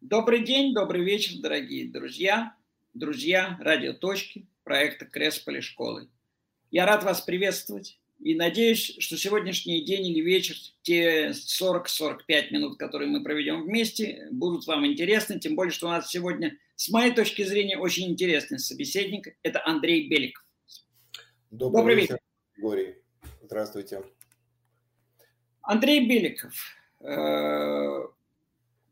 Добрый день, добрый вечер, дорогие друзья, друзья радиоточки проекта Кресполи школы. Я рад вас приветствовать и надеюсь, что сегодняшний день или вечер, те 40-45 минут, которые мы проведем вместе, будут вам интересны, тем более, что у нас сегодня, с моей точки зрения, очень интересный собеседник. Это Андрей Беликов. Добрый, Добрый вечер, Григорий. Здравствуйте. Андрей Беликов э,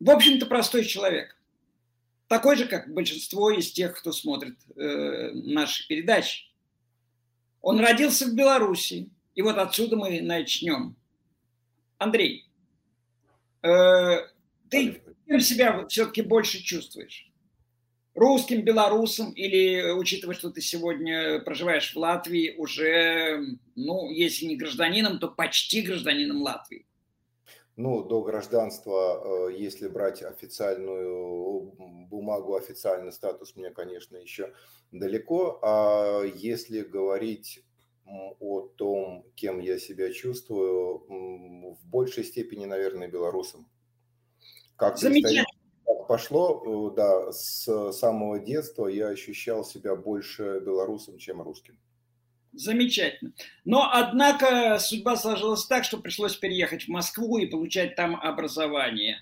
в общем-то, простой человек. Такой же, как большинство из тех, кто смотрит э, наши передачи. Он родился в Беларуси, и вот отсюда мы начнем. Андрей, э, ты кем себя все-таки больше чувствуешь? Русским, белорусом или, учитывая, что ты сегодня проживаешь в Латвии, уже, ну, если не гражданином, то почти гражданином Латвии? Ну, до гражданства, э, если брать официальную бумагу, официальный статус, мне, конечно, еще далеко. А если говорить о том, кем я себя чувствую, в большей степени, наверное, белорусом. Как Замечательно. пошло, э, да, с самого детства я ощущал себя больше белорусом, чем русским. Замечательно. Но, однако, судьба сложилась так, что пришлось переехать в Москву и получать там образование.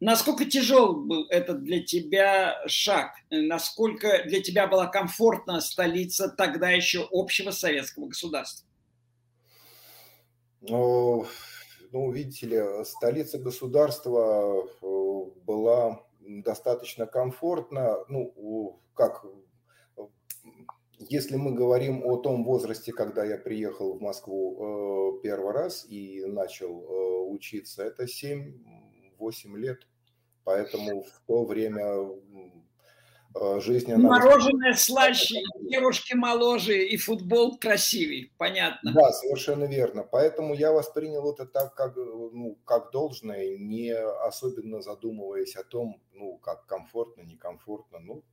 Насколько тяжел был этот для тебя шаг? Насколько для тебя была комфортна столица тогда еще общего советского государства? Ну, ну видите ли, столица государства э, была достаточно комфортна. Ну, как если мы говорим о том возрасте, когда я приехал в Москву э, первый раз и начал э, учиться, это 7-8 лет. Поэтому в то время э, жизнь... Она... Мороженое слаще, девушки моложе и футбол красивый, понятно. Да, совершенно верно. Поэтому я воспринял это так, как, ну, как должное, не особенно задумываясь о том, ну, как комфортно, некомфортно. Ну,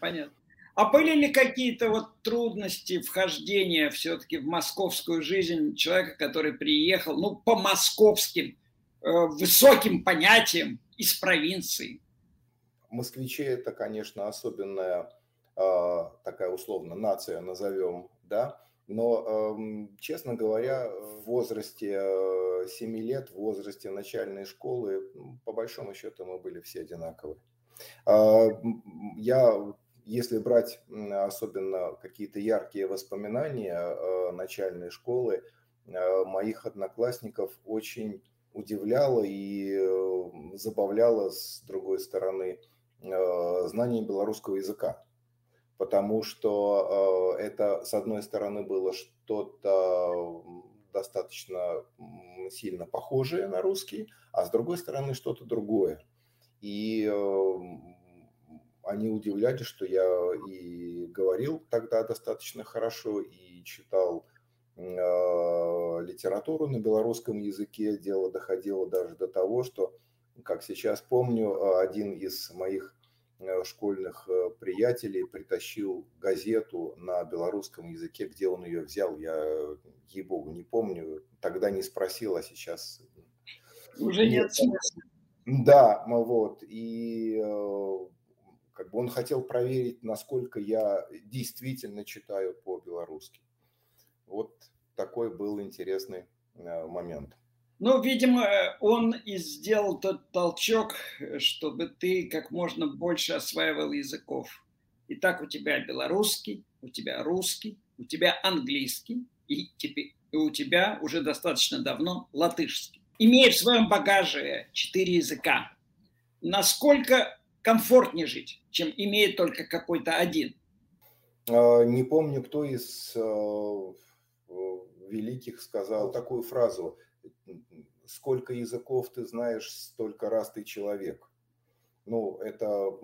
Понятно. А были ли какие-то вот трудности вхождения все-таки в московскую жизнь человека, который приехал, ну, по московским э, высоким понятиям из провинции? Москвичи это, конечно, особенная э, такая условно нация, назовем, да, но, э, честно говоря, в возрасте э, 7 лет, в возрасте начальной школы, по большому счету мы были все одинаковые. Э, я если брать особенно какие-то яркие воспоминания э, начальной школы, э, моих одноклассников очень удивляло и э, забавляло, с другой стороны, знание белорусского языка. Потому что это, с одной стороны, было что-то достаточно сильно похожее на русский, а с другой стороны, что-то другое. И они удивлялись, что я и говорил тогда достаточно хорошо, и читал э, литературу на белорусском языке. Дело доходило даже до того, что, как сейчас помню, один из моих э, школьных э, приятелей притащил газету на белорусском языке, где он ее взял, я, ей-богу, не помню, тогда не спросил, а сейчас... Уже нет смысла. Да, вот, и как бы он хотел проверить, насколько я действительно читаю по-белорусски. Вот такой был интересный э, момент. Ну, видимо, он и сделал тот толчок, чтобы ты как можно больше осваивал языков. Итак, у тебя белорусский, у тебя русский, у тебя английский, и, теперь, и у тебя уже достаточно давно латышский. Имея в своем багаже четыре языка, насколько комфортнее жить, чем имеет только какой-то один. А, не помню, кто из э, великих сказал такую фразу «Сколько языков ты знаешь, столько раз ты человек». Ну, это,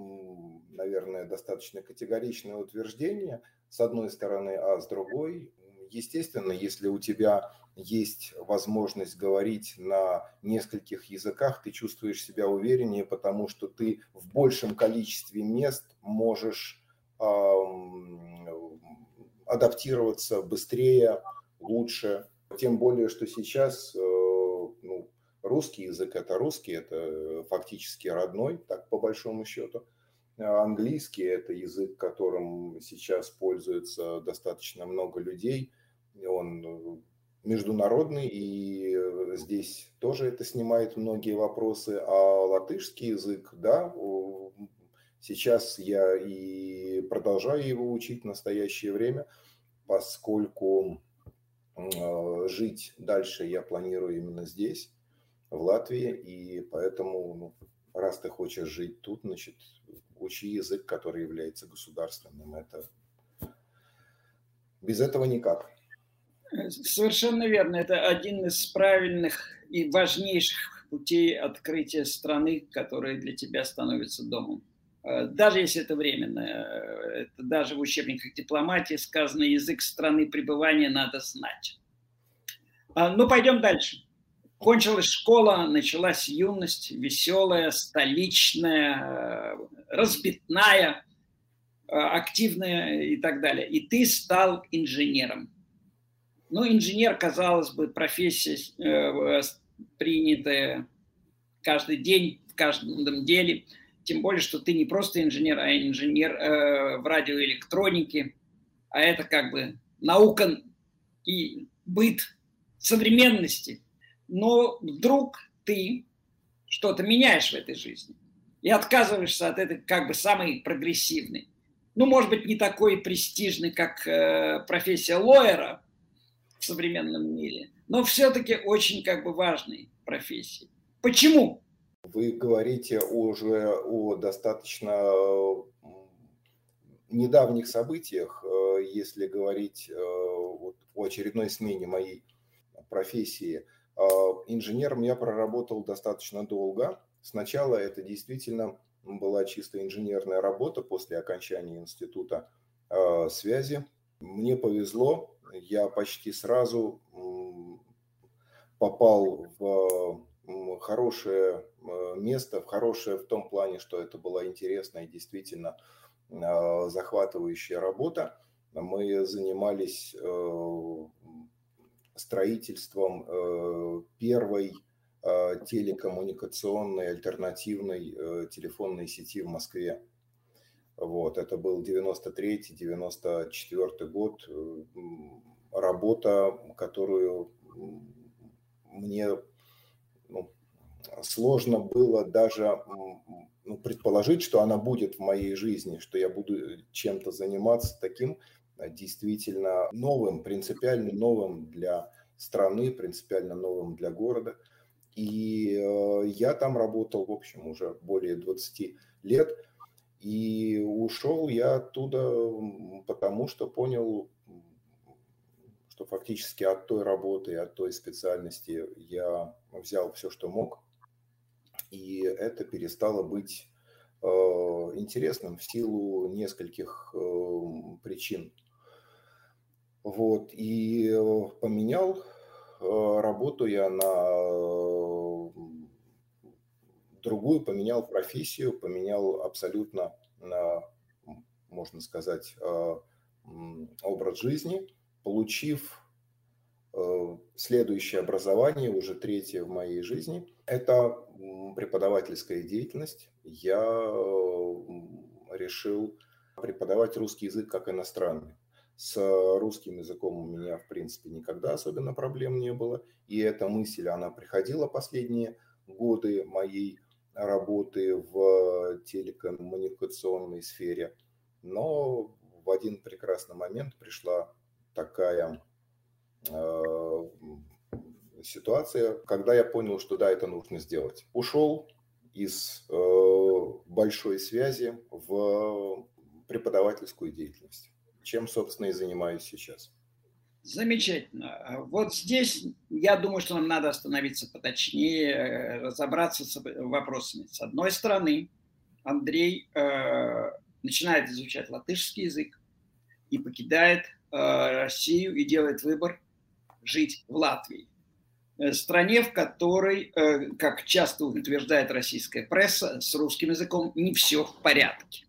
наверное, достаточно категоричное утверждение, с одной стороны, а с другой, естественно, если у тебя есть возможность говорить на нескольких языках, ты чувствуешь себя увереннее, потому что ты в большем количестве мест можешь адаптироваться быстрее, лучше. Тем более, что сейчас э, ну, Русский язык – это русский, это фактически родной, так по большому счету. А английский – это язык, которым сейчас пользуется достаточно много людей. Он международный, и здесь тоже это снимает многие вопросы. А латышский язык, да, сейчас я и продолжаю его учить в настоящее время, поскольку а, жить дальше я планирую именно здесь в Латвии, и поэтому, ну, раз ты хочешь жить тут, значит, учи язык, который является государственным. Это без этого никак. Совершенно верно. Это один из правильных и важнейших путей открытия страны, которая для тебя становится домом. Э, даже если это временно, э, это даже в учебниках дипломатии сказано, язык страны пребывания надо знать. А, ну, пойдем дальше. Кончилась школа, началась юность, веселая, столичная, э, разбитная, э, активная и так далее. И ты стал инженером. Ну, инженер, казалось бы, профессия э, принятая каждый день, в каждом деле. Тем более, что ты не просто инженер, а инженер э, в радиоэлектронике. А это как бы наука и быт современности – но вдруг ты что-то меняешь в этой жизни и отказываешься от этой как бы самой прогрессивной. Ну, может быть, не такой престижной, как э, профессия лоера в современном мире, но все-таки очень как бы важной профессии. Почему? Вы говорите уже о достаточно недавних событиях, э, если говорить э, о очередной смене моей профессии – инженером я проработал достаточно долго. Сначала это действительно была чисто инженерная работа после окончания института связи. Мне повезло, я почти сразу попал в хорошее а, место, в хорошее в том плане, что это была интересная и действительно захватывающая работа. Мы занимались э, строительством э, первой э, телекоммуникационной альтернативной э, телефонной сети в Москве. Вот, это был 93-94 год. Работа, которую мне ну, сложно было даже ну, предположить, что она будет в моей жизни, что я буду чем-то заниматься таким, действительно новым, принципиально новым для страны, принципиально новым для города. И э, я там работал, в общем, уже более 20 лет. И ушел я оттуда, потому что понял, что фактически от той работы, от той специальности я взял все, что мог. И это перестало быть э, интересным в силу нескольких э, причин. Вот, и э, поменял э, работу я на э, другую, поменял профессию, поменял абсолютно, можно сказать, образ жизни, получив следующее образование, уже третье в моей жизни, это преподавательская деятельность. Я решил преподавать русский язык как иностранный. С русским языком у меня, в принципе, никогда особенно проблем не было. И эта мысль, она приходила последние годы моей работы в телекоммуникационной сфере. Но в один прекрасный момент пришла такая э, ситуация, когда я понял, что да, это нужно сделать. Ушел из э, большой связи в преподавательскую деятельность чем, собственно, и занимаюсь сейчас. Замечательно. Вот здесь, я думаю, что нам надо остановиться поточнее, э, разобраться с вопросами. С одной стороны, Андрей э, начинает изучать латышский язык и покидает э, Россию и делает выбор жить в Латвии. Э, стране, в которой, э, как часто утверждает российская пресса, с русским языком не все в порядке.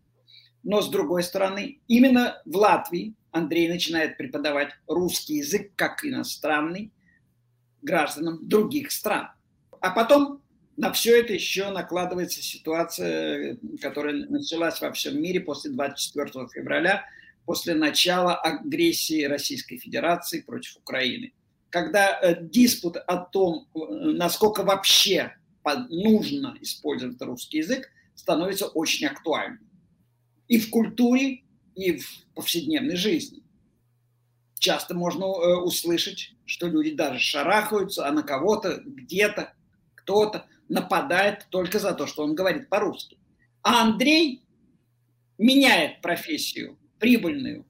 Но с другой стороны, именно в Латвии Андрей начинает преподавать русский язык как иностранный гражданам других стран. А потом на все это еще накладывается ситуация, которая началась во всем мире после 24 февраля, после начала агрессии Российской Федерации против Украины. Когда э, диспут о том, э, насколько вообще нужно использовать русский язык, становится очень актуальным. И в культуре, и в повседневной жизни. Часто можно э, услышать, что люди даже шарахаются, а на кого-то, где-то, кто-то нападает только за то, что он говорит по-русски. А Андрей меняет профессию прибыльную,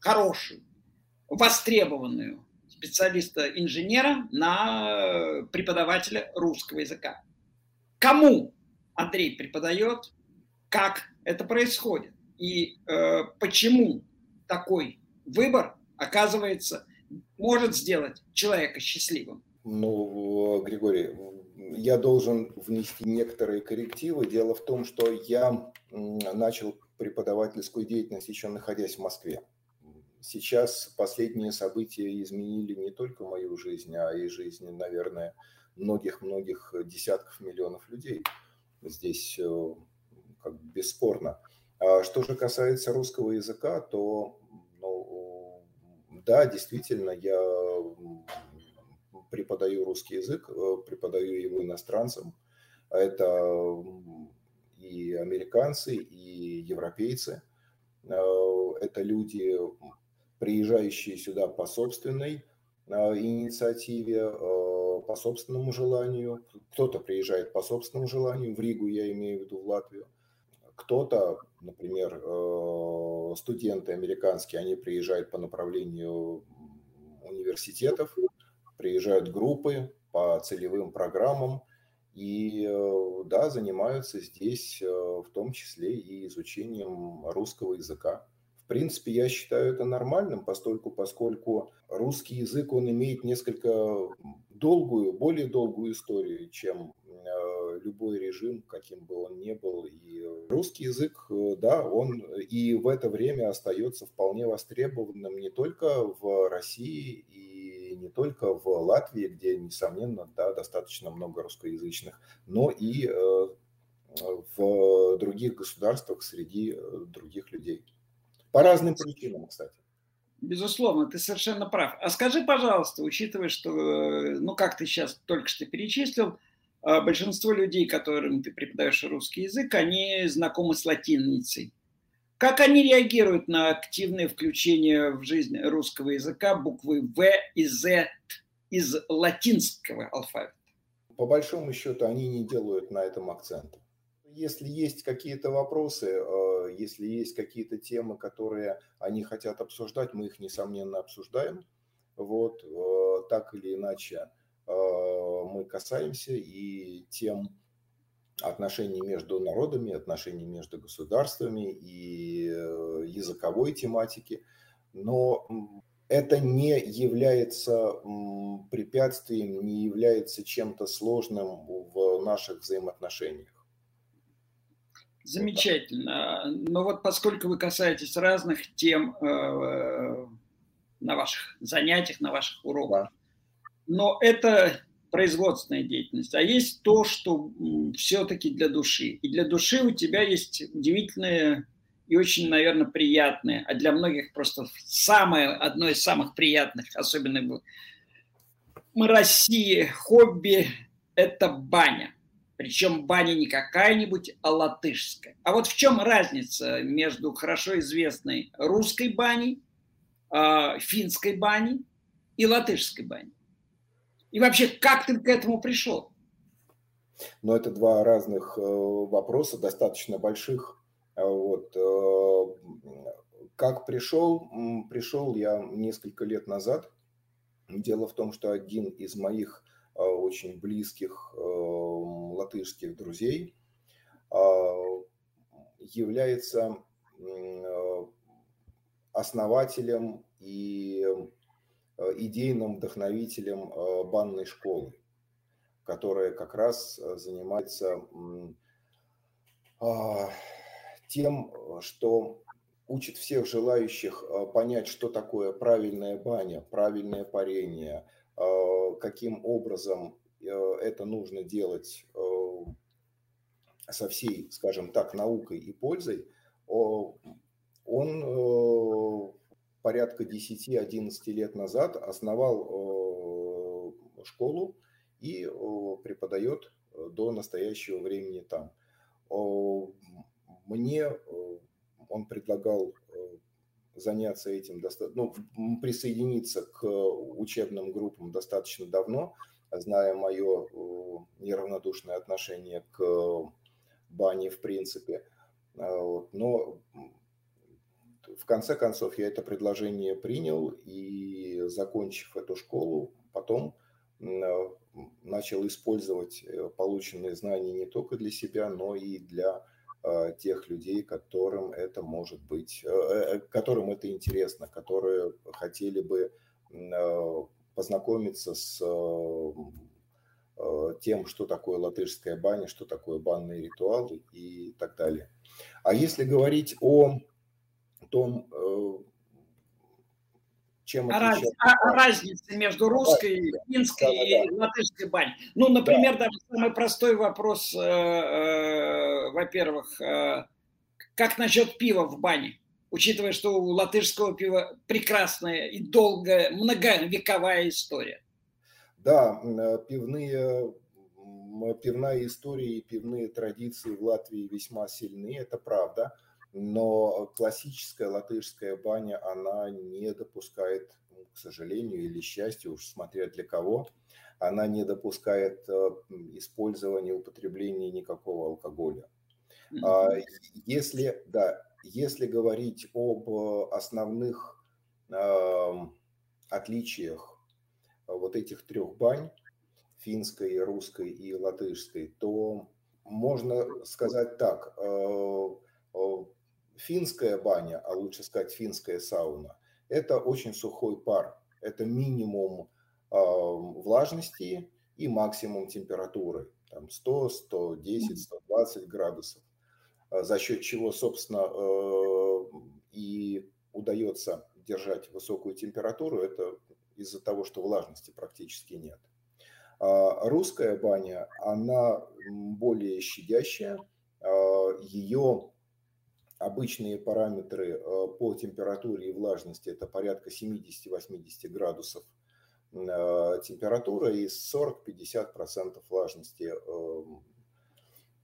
хорошую, востребованную специалиста-инженера на преподавателя русского языка. Кому Андрей преподает, как это происходит и э, почему такой выбор, оказывается, может сделать человека счастливым. Ну, Григорий, я должен внести некоторые коррективы. Дело в том, что я начал преподавательскую деятельность еще находясь в Москве. Сейчас последние события изменили не только мою жизнь, а и жизнь, наверное, многих-многих десятков миллионов людей. Здесь э, как бы бесспорно. А что же касается русского языка, то ну, да, действительно, я преподаю русский язык, э, преподаю его иностранцам. Это и американцы, и европейцы. Э, это люди, приезжающие сюда по собственной э, инициативе, по собственному желанию. Кто-то приезжает по собственному желанию, в Ригу я имею в виду, в Латвию. Кто-то, например, студенты американские, они приезжают по направлению университетов, приезжают группы по целевым программам и, э, да, занимаются здесь э, в том числе и изучением русского языка. В принципе, я считаю это нормальным, постольку, поскольку русский язык, он имеет несколько долгую, более долгую историю, чем э, любой режим, каким бы он ни был. И русский язык, да, он и в это время остается вполне востребованным не только в России и не только в Латвии, где, несомненно, да, достаточно много русскоязычных, но и э, в других государствах среди э, других людей. По разным причинам, кстати. Безусловно, ты совершенно прав. А скажи, пожалуйста, учитывая, что, э, ну, как ты сейчас только что перечислил, большинство людей, которым ты преподаешь русский язык, они знакомы с латиницей. Как они реагируют на активное включение в жизнь русского языка буквы В и З из латинского алфавита? По большому счету они не делают на этом акцента. Если есть какие-то вопросы, э, если есть какие-то темы, которые они хотят обсуждать, мы их, несомненно, обсуждаем. Вот, э, так или иначе, мы касаемся и тем, отношений между народами, отношений между государствами и э, языковой тематики. Но это не является препятствием, не является чем-то сложным в наших взаимоотношениях. Замечательно. Но вот поскольку вы касаетесь разных тем э, на ваших занятиях, на ваших уроках, да. Но это производственная деятельность, а есть то, что все-таки для души. И для души у тебя есть удивительное и очень, наверное, приятное, а для многих просто самое, одно из самых приятных, особенно в России, хобби – это баня. Причем баня не какая-нибудь, а латышская. А вот в чем разница между хорошо известной русской баней, а, финской баней и латышской баней? И вообще, как ты к этому пришел? Но это два разных э, вопроса, достаточно больших. А вот. Э, как пришел? Пришел я несколько лет назад. Дело в том, что один из моих э, очень близких латышских друзей является основателем и Э, идейным вдохновителем э, банной школы, которая как раз э, занимается а, тем, что учит всех желающих понять, что такое правильная баня, правильное парение, каким образом это нужно делать со всей, скажем так, наукой и пользой, он порядка 10-11 лет назад основал школу и преподает до настоящего времени там. Мне он предлагал заняться этим, ну, присоединиться к учебным группам достаточно давно, зная мое неравнодушное отношение к бане в принципе. Но в конце концов я это предложение принял и, закончив эту школу, потом начал использовать э, полученные знания не только для себя, но и для э, тех людей, которым это может быть, э, которым это интересно, которые хотели бы познакомиться с тем, что такое латышская баня, что такое банные ритуалы и так далее. А если говорить о том, чем а отличается? Раз, а, разница между русской, да, финской да, да, и латышской баней. Ну, например, да. даже самый простой вопрос, э, э, во-первых, э, как насчет пива в бане? Учитывая, что у латышского пива прекрасная и долгая, многовековая история. Да, э, пивные, пивная история и пивные традиции в Латвии весьма сильны, это правда но классическая латышская баня, она не допускает, ну, к сожалению или счастью, уж смотря для кого, она не допускает э, использования, употребления никакого алкоголя. Mm-hmm. Если, да, если говорить об основных э, отличиях вот этих трех бань, финской, русской и латышской, то можно сказать так, э, финская баня, а лучше сказать финская сауна, это очень сухой пар. Это минимум э, влажности и максимум температуры. Там 100, 110, 120 градусов. А за счет чего, собственно, э, и удается держать высокую температуру, это из-за того, что влажности практически нет. А русская баня, она более щадящая, ее обычные параметры э, по температуре и влажности это порядка 70-80 градусов э, температура и 40-50% влажности эм,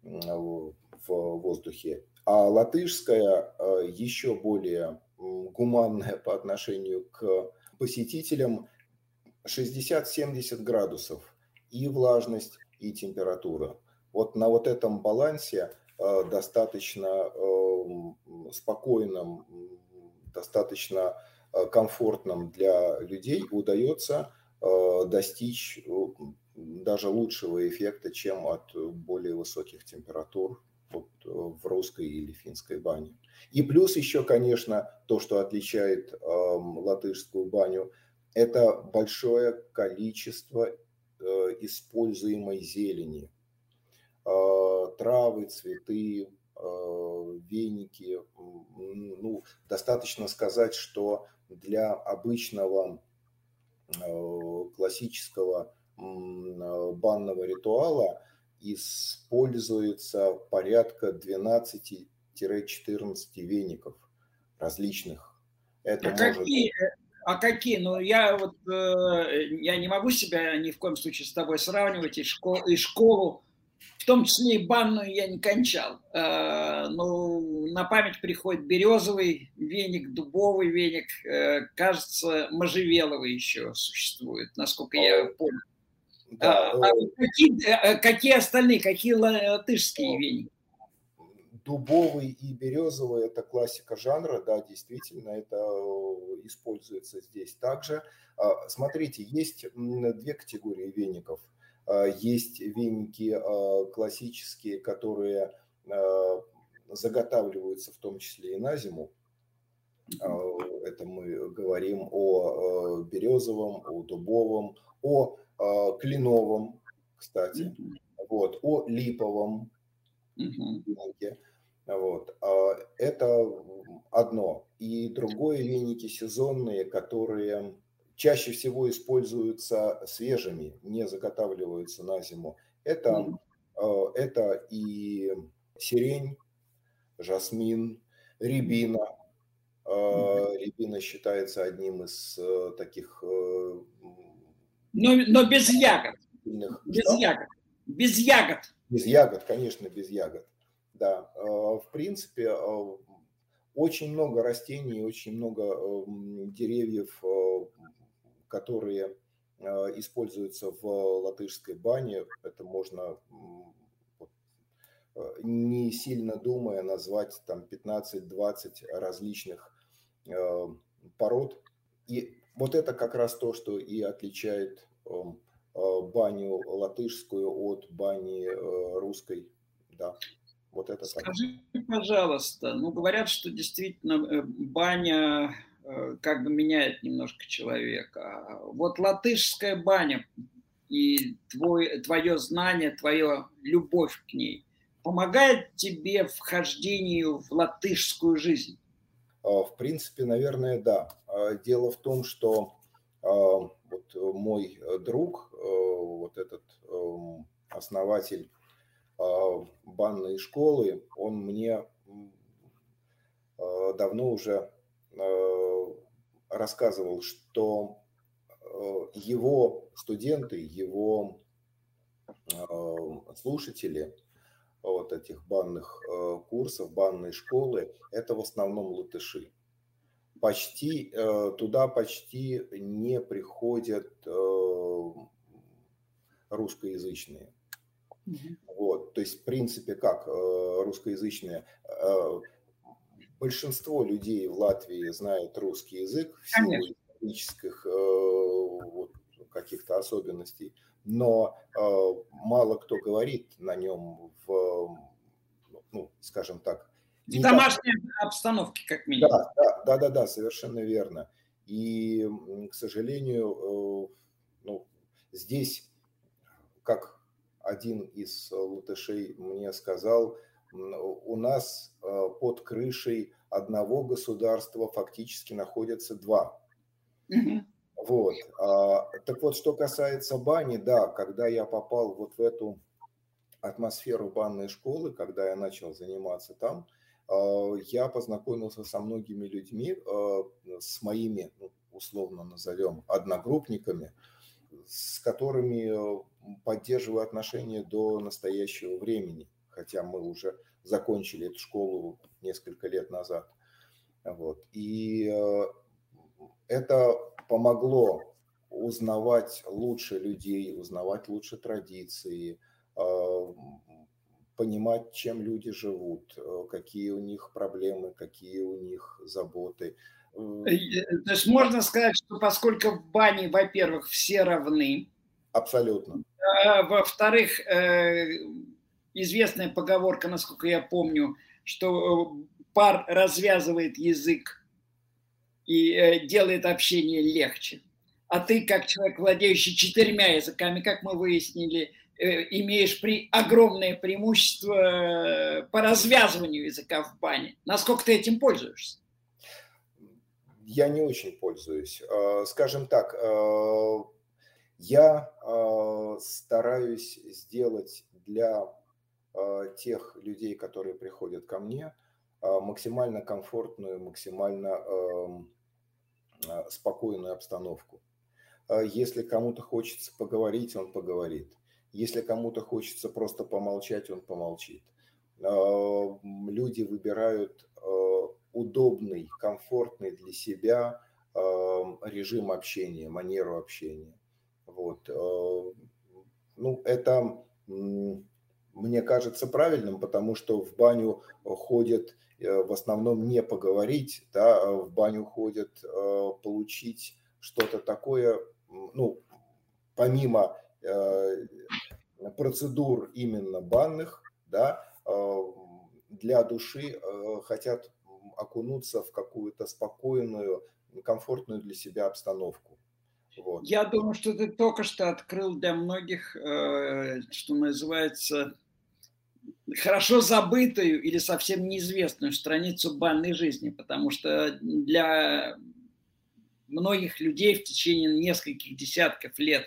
в воздухе. А латышская э, еще более гуманная по отношению к посетителям 60-70 градусов и влажность, и температура. Вот на вот этом балансе достаточно спокойном, достаточно э, комфортном для людей удается э, достичь э, даже лучшего эффекта, чем от более высоких температур в русской или финской бане. И плюс еще, конечно, то, что отличает э, латышскую баню, это большое количество э, используемой зелени. Э, травы, цветы, Э, веники. Ну, достаточно сказать, что для обычного э, классического банного ритуала используется порядка 12-14 веников различных. Это а может... какие, а какие? Ну, я вот э, я не могу себя ни в коем случае с тобой сравнивать и, школ, и школу в том числе и банную я не кончал. Ну, на память приходит березовый веник, дубовый веник, э, кажется, можжевеловый еще существует, насколько я помню. Да, а, а какие, э, какие остальные, какие латышские веники? Дубовый и березовый – это классика жанра, да, действительно, это используется здесь также. А, смотрите, есть две категории веников – есть веники а, классические, которые а, заготавливаются в том числе и на зиму. Это мы говорим о березовом, о дубовом, о кленовом, кстати, вот, о липовом венике. Вот. Это одно. И другое веники сезонные, которые чаще всего используются свежими, не заготавливаются на зиму. Это, mm-hmm. это и сирень, жасмин, рябина. Mm-hmm. Рябина считается одним из э, таких... Но, но без ягод. Без что? ягод. Без ягод. Без ягод, конечно, без ягод. Да, в принципе, очень много растений, очень много деревьев, э, которые э, используются в латышской бане. Это можно, э, не сильно думая, назвать там 15-20 различных пород. И вот это как раз то, что и отличает эм, баню латышскую от бани русской. Да. Вот это Скажи, так. пожалуйста, ну говорят, что действительно э, баня э, как бы меняет немножко человека. Вот латышская баня и твой, твое знание, твоя любовь к ней помогает тебе вхождению в латышскую жизнь? А, в принципе, наверное, да. А, дело в том, что а, вот мой друг, вот этот эм, основатель банной школы, он мне давно уже рассказывал, что его студенты, его слушатели вот этих банных курсов, банной школы, это в основном латыши. Почти туда почти не приходят русскоязычные. Вот, то есть, в принципе, как э, русскоязычные, э, большинство людей в Латвии знают русский язык в силу исторических э, каких-то особенностей, но мало кто говорит на нем в, ну, скажем так, в домашней так... обстановке, как минимум. Да, да, да, да, да, совершенно верно. И, к сожалению, ну, здесь, как один из э, латышей мне сказал, у нас э, под крышей одного государства фактически находятся два. Вот. А, так вот, что касается бани, да, когда я попал вот в эту атмосферу банной школы, когда я начал заниматься там, э, я познакомился со многими людьми, с моими, ну, условно назовем, одногруппниками, с которыми поддерживаю отношения до настоящего времени, хотя мы уже закончили эту школу несколько лет назад. Вот. И э, это помогло узнавать лучше людей, узнавать лучше традиции, э, понимать, чем люди живут, э, какие у них проблемы, какие у них заботы. То есть можно сказать, что поскольку в бане, во-первых, все равны. Абсолютно. А, во-вторых, известная поговорка, насколько я помню, что э, пар развязывает язык и э, делает общение легче. А ты, как человек, владеющий четырьмя языками, как мы выяснили, имеешь при огромное преимущество по развязыванию языка в бане. Насколько ты этим пользуешься? Я не очень пользуюсь. Скажем так, я э, стараюсь сделать для э, тех людей, которые приходят ко мне, э, максимально комфортную, максимально эм, э, спокойную обстановку. Если кому-то хочется поговорить, он поговорит. Если кому-то хочется просто помолчать, он помолчит. Люди выбирают удобный, комфортный для себя режим общения, манеру общения. Вот. Ну, это, мне кажется, правильным, потому что в баню ходят э, в основном не поговорить, да, а в баню ходят э, получить что-то такое, ну, помимо процедур именно банных, да, для души хотят окунуться в какую-то спокойную, комфортную для себя обстановку. Вот. Я думаю, что ты только что открыл для многих, э, что называется, хорошо забытую или совсем неизвестную страницу банной жизни, потому что для многих людей в течение нескольких десятков лет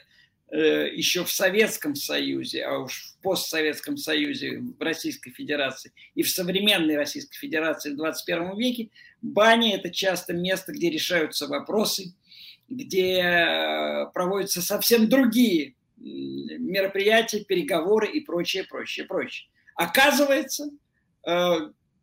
э, еще в Советском Союзе, а уж в постсоветском Союзе, в Российской Федерации и в современной Российской Федерации в 21 веке, баня – это часто место, где решаются вопросы, где э, проводятся совсем другие мероприятия, переговоры и прочее, прочее, прочее. Оказывается, э,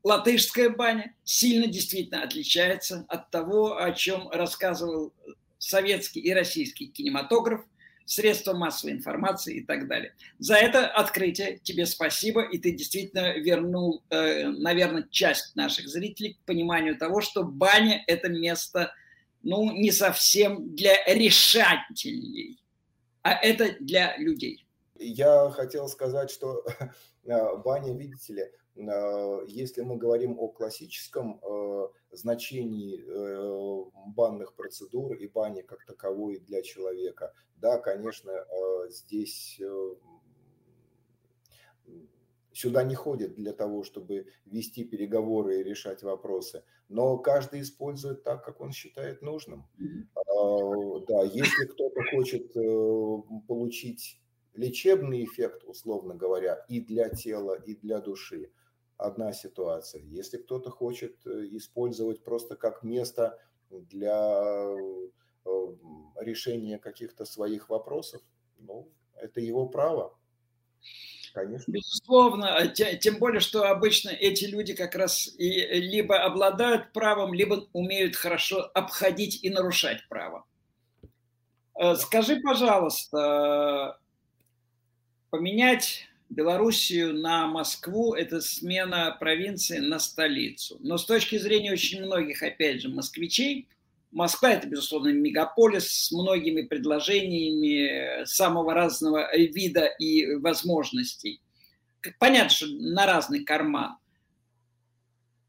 латышская баня сильно действительно отличается от того, о чем рассказывал советский и российский кинематограф, средства массовой информации и так далее. За это открытие тебе спасибо, и ты действительно вернул, э, наверное, часть наших зрителей к пониманию того, что баня – это место, ну, не совсем для решателей, а это для людей. Я хотел сказать, что баня, видите ли, а, если мы говорим о классическом э, значении э, банных процедур и бани как таковой для человека, да, конечно, э, здесь сюда не ходят для того, чтобы вести переговоры и решать вопросы, но каждый использует так, как он считает нужным. Да, если кто-то хочет получить лечебный эффект, условно говоря, и для тела, и для души, одна ситуация. Если кто-то хочет э, использовать просто как место для э, решения каких-то своих вопросов, ну, это его право. Конечно. Безусловно, а тем более, что обычно эти люди как раз и либо обладают правом, либо умеют хорошо обходить и нарушать право. Э, скажи, пожалуйста, поменять Белоруссию на Москву – это смена провинции на столицу. Но с точки зрения очень многих, опять же, москвичей, Москва – это, безусловно, мегаполис с многими предложениями самого разного вида и возможностей. Понятно, что на разный карман.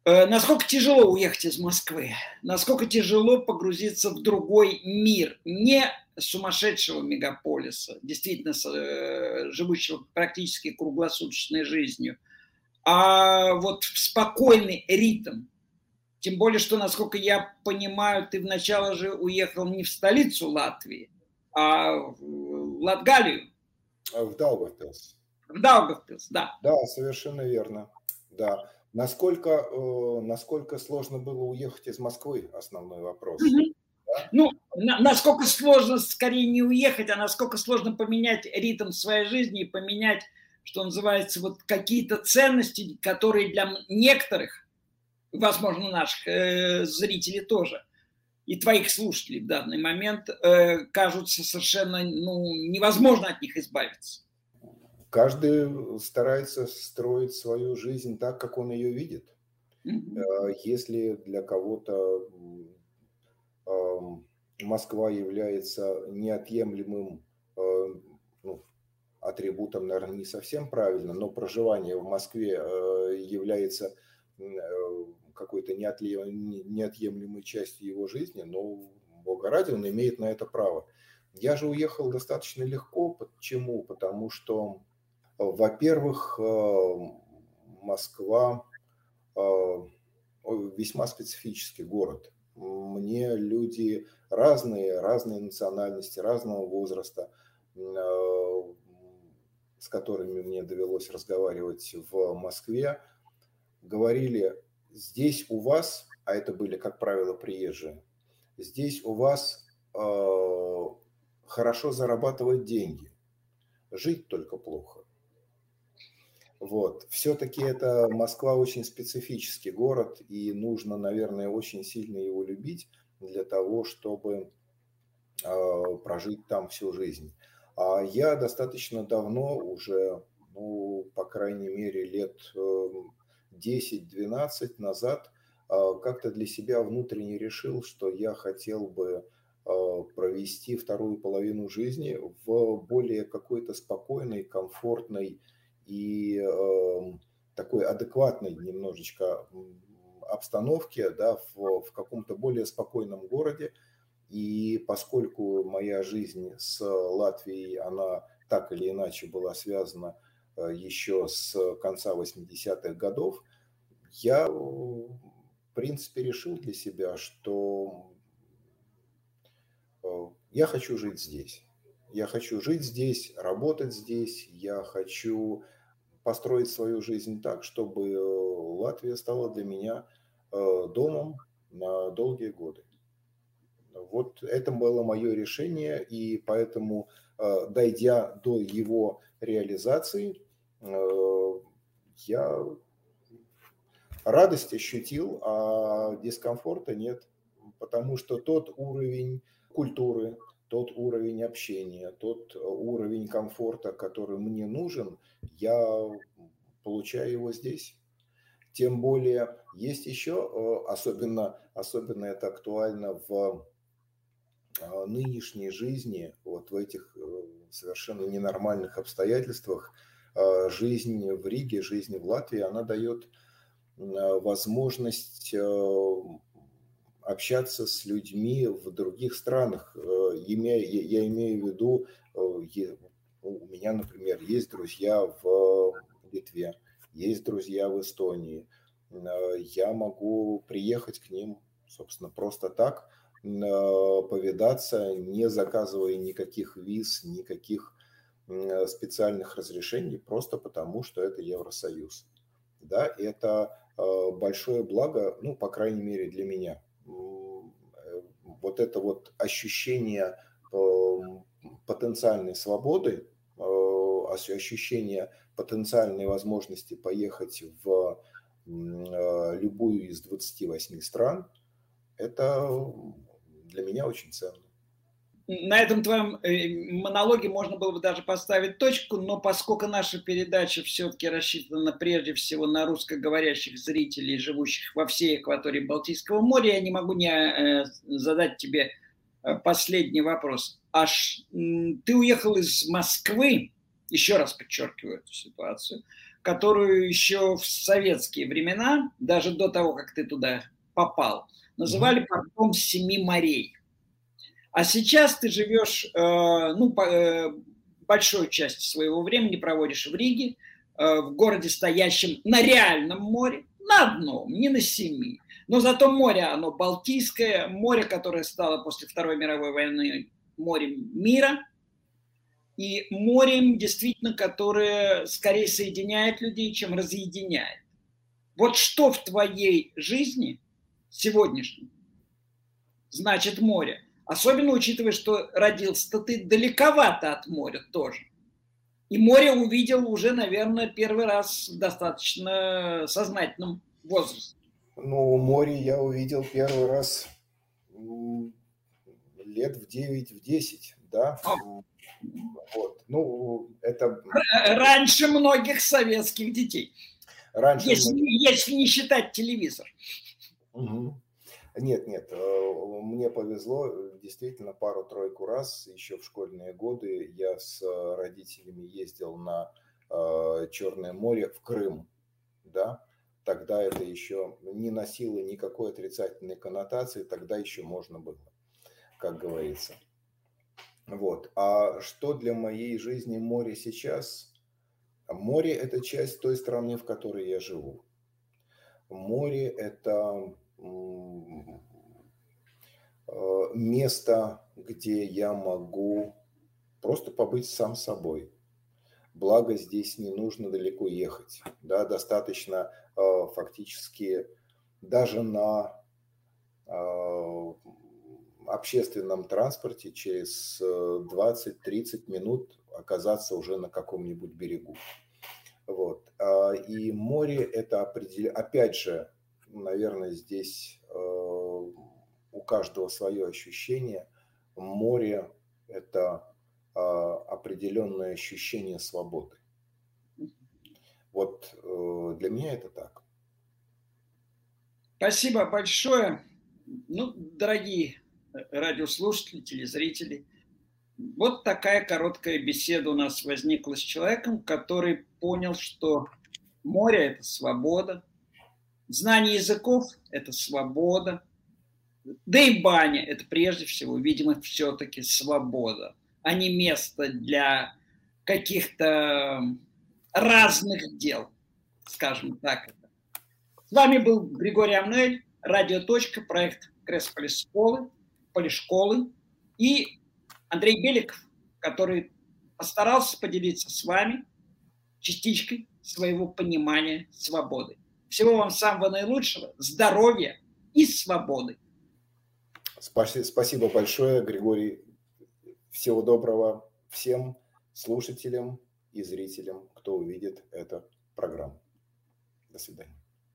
Э, насколько тяжело уехать из Москвы? Насколько тяжело погрузиться в другой мир? Не сумасшедшего мегаполиса, действительно э, живущего практически круглосуточной жизнью, а вот в спокойный ритм. Тем более, что, насколько я понимаю, ты вначале же уехал не в столицу Латвии, а в Латгалию. А в Даугавпилс. В Даугавпилс, да. Да, совершенно верно. Да. Насколько, э, насколько сложно было уехать из Москвы, основной вопрос. Угу. Ну, на, насколько сложно скорее не уехать, а насколько сложно поменять ритм своей жизни и поменять, что называется, вот какие-то ценности, которые для некоторых, возможно, наших э, зрителей тоже, и твоих слушателей в данный момент э, кажутся совершенно ну, невозможно от них избавиться. Каждый старается строить свою жизнь так, как он ее видит. Mm-hmm. Если для кого-то Москва является неотъемлемым э, ну, атрибутом, наверное, не совсем правильно, но проживание в Москве э, является э, какой-то неотъемлемой частью его жизни, но Бога ради, он имеет на это право. Я же уехал достаточно легко. Почему? Потому что, во-первых, Москва весьма специфический город – мне люди разные, разные национальности, разного возраста, э, с которыми мне довелось разговаривать в Москве, говорили, здесь у вас, а это были, как правило, приезжие, здесь у вас э, хорошо зарабатывать деньги, жить только плохо. Вот. Все-таки это Москва очень специфический город, и нужно, наверное, очень сильно его любить для того, чтобы э, прожить там всю жизнь. А я достаточно давно, уже, ну, по крайней мере, лет 10-12 эм, назад, э, как-то для себя внутренне решил, что я хотел бы э, провести вторую половину жизни в более какой-то спокойной, комфортной, и э, такой адекватной немножечко обстановке, да, в, в каком-то более спокойном городе. И поскольку моя жизнь с Латвией, она так или иначе была связана э, еще с конца 80-х годов, я, в принципе, решил для себя, что Я хочу жить здесь. Я хочу жить здесь, работать здесь. Я хочу построить свою жизнь так, чтобы Латвия стала для меня домом на долгие годы. Вот это было мое решение, и поэтому, дойдя до его реализации, я радость ощутил, а дискомфорта нет, потому что тот уровень культуры, тот уровень общения, тот уровень комфорта, который мне нужен, я получаю его здесь. Тем более есть еще, особенно, особенно это актуально в а, нынешней жизни, вот в этих э, совершенно ненормальных обстоятельствах, жизнь в Риге, жизнь в Латвии, она дает возможность общаться с людьми в других странах. Э, я имею в виду, э, у меня, например, есть друзья в Литве, есть друзья в Эстонии. Я могу приехать к ним, собственно, просто так, повидаться, не заказывая никаких виз, никаких специальных разрешений, просто потому что это Евросоюз. Да, это э, большое благо, ну, по крайней мере, для меня. Э, вот это вот ощущение эм, потенциальной свободы, э, ощущение потенциальной возможности поехать в любую из 28 стран, это для меня очень ценно. На этом твоем э, монологе можно было бы даже поставить точку, но поскольку наша передача все-таки рассчитана прежде всего на русскоговорящих зрителей, живущих во всей акватории Балтийского моря, я не могу не э, задать тебе э, последний вопрос. Аж ты уехал из Москвы, еще раз подчеркиваю эту ситуацию, которую еще в советские времена, даже до того, как ты туда попал, называли портом семи морей. А сейчас ты живешь, э, ну, э, большую часть своего времени проводишь в Риге, э, в городе, стоящем на реальном море, на одном, не на семи. Но зато море, оно Балтийское, море, которое стало после Второй мировой войны морем мира, и морем, действительно, которое скорее соединяет людей, чем разъединяет. Вот что в твоей жизни – сегодняшний, значит море. Особенно учитывая, что родился-то ты далековато от моря тоже. И море увидел уже, наверное, первый раз в достаточно сознательном возрасте. Ну, море я увидел первый раз лет в 9, в 10, да. О. Вот. Ну, это... Раньше многих советских детей. Раньше если, многих... если не считать телевизор. Угу. Нет, нет, э, мне повезло, действительно, пару-тройку раз еще в школьные годы я с родителями ездил на э, Черное море в Крым, да, тогда это еще не носило никакой отрицательной коннотации, тогда еще можно было, как говорится. Вот. А что для моей жизни море сейчас? Море – это часть той страны, в которой я живу. Море – это э, место, где я могу просто побыть сам собой. Благо здесь не нужно далеко ехать. Да, достаточно э, фактически даже на э, общественном транспорте через 20-30 минут оказаться уже на каком-нибудь берегу. Вот. А, и море это определенно, опять же, наверное, здесь э, у каждого свое ощущение. Море это а, определенное ощущение свободы. Вот э, для меня это так. Спасибо большое. Ну, дорогие радиослушатели, телезрители, вот такая короткая беседа у нас возникла с человеком, который понял, что море – это свобода, знание языков – это свобода, да и баня – это прежде всего, видимо, все-таки свобода, а не место для каких-то разных дел, скажем так. С вами был Григорий Амнель, радио. Проект Кресполис школы, полишколы и Андрей Беликов, который постарался поделиться с вами частичкой своего понимания свободы. Всего вам самого наилучшего, здоровья и свободы. Спасибо, большое, Григорий. Всего доброго всем слушателям и зрителям, кто увидит эту программу. До свидания.